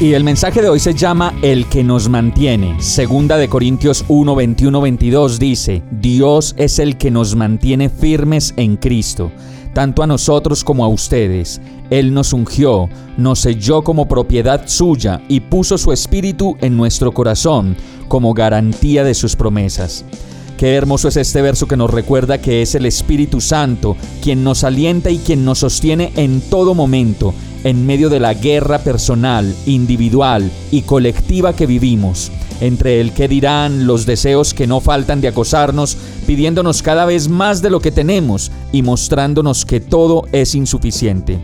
Y el mensaje de hoy se llama El que nos mantiene. Segunda de Corintios 1, 21, 22 dice, Dios es el que nos mantiene firmes en Cristo tanto a nosotros como a ustedes. Él nos ungió, nos selló como propiedad suya y puso su espíritu en nuestro corazón como garantía de sus promesas. Qué hermoso es este verso que nos recuerda que es el Espíritu Santo quien nos alienta y quien nos sostiene en todo momento, en medio de la guerra personal, individual y colectiva que vivimos entre el que dirán, los deseos que no faltan de acosarnos, pidiéndonos cada vez más de lo que tenemos y mostrándonos que todo es insuficiente.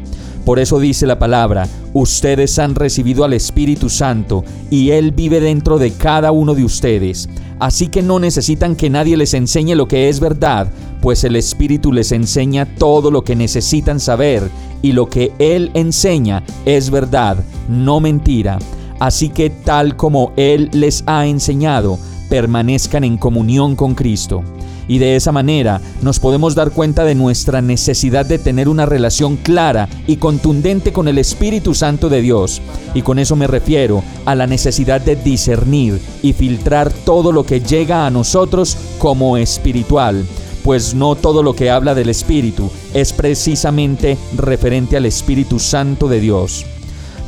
Por eso dice la palabra, ustedes han recibido al Espíritu Santo y Él vive dentro de cada uno de ustedes. Así que no necesitan que nadie les enseñe lo que es verdad, pues el Espíritu les enseña todo lo que necesitan saber y lo que Él enseña es verdad, no mentira. Así que tal como Él les ha enseñado, permanezcan en comunión con Cristo. Y de esa manera nos podemos dar cuenta de nuestra necesidad de tener una relación clara y contundente con el Espíritu Santo de Dios. Y con eso me refiero a la necesidad de discernir y filtrar todo lo que llega a nosotros como espiritual pues no todo lo que habla del Espíritu es precisamente referente al Espíritu Santo de Dios.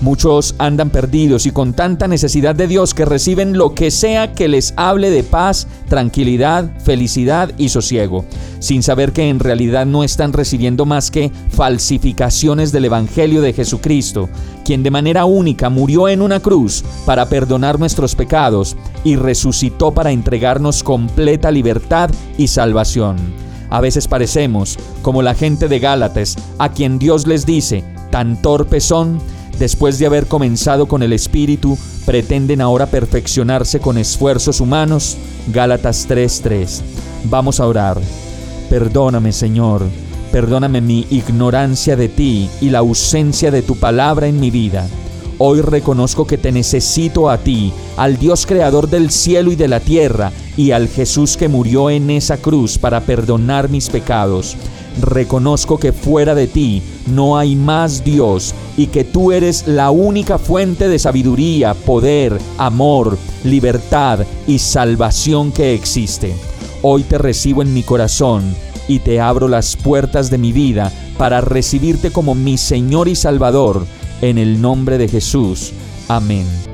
Muchos andan perdidos y con tanta necesidad de Dios que reciben lo que sea que les hable de paz, tranquilidad, felicidad y sosiego, sin saber que en realidad no están recibiendo más que falsificaciones del Evangelio de Jesucristo, quien de manera única murió en una cruz para perdonar nuestros pecados y resucitó para entregarnos completa libertad y salvación. A veces parecemos como la gente de Gálatas, a quien Dios les dice, tan torpes son, después de haber comenzado con el Espíritu, pretenden ahora perfeccionarse con esfuerzos humanos. Gálatas 3:3. Vamos a orar. Perdóname, Señor. Perdóname mi ignorancia de ti y la ausencia de tu palabra en mi vida. Hoy reconozco que te necesito a ti, al Dios creador del cielo y de la tierra, y al Jesús que murió en esa cruz para perdonar mis pecados. Reconozco que fuera de ti no hay más Dios y que tú eres la única fuente de sabiduría, poder, amor, libertad y salvación que existe. Hoy te recibo en mi corazón y te abro las puertas de mi vida para recibirte como mi Señor y Salvador, en el nombre de Jesús. Amén.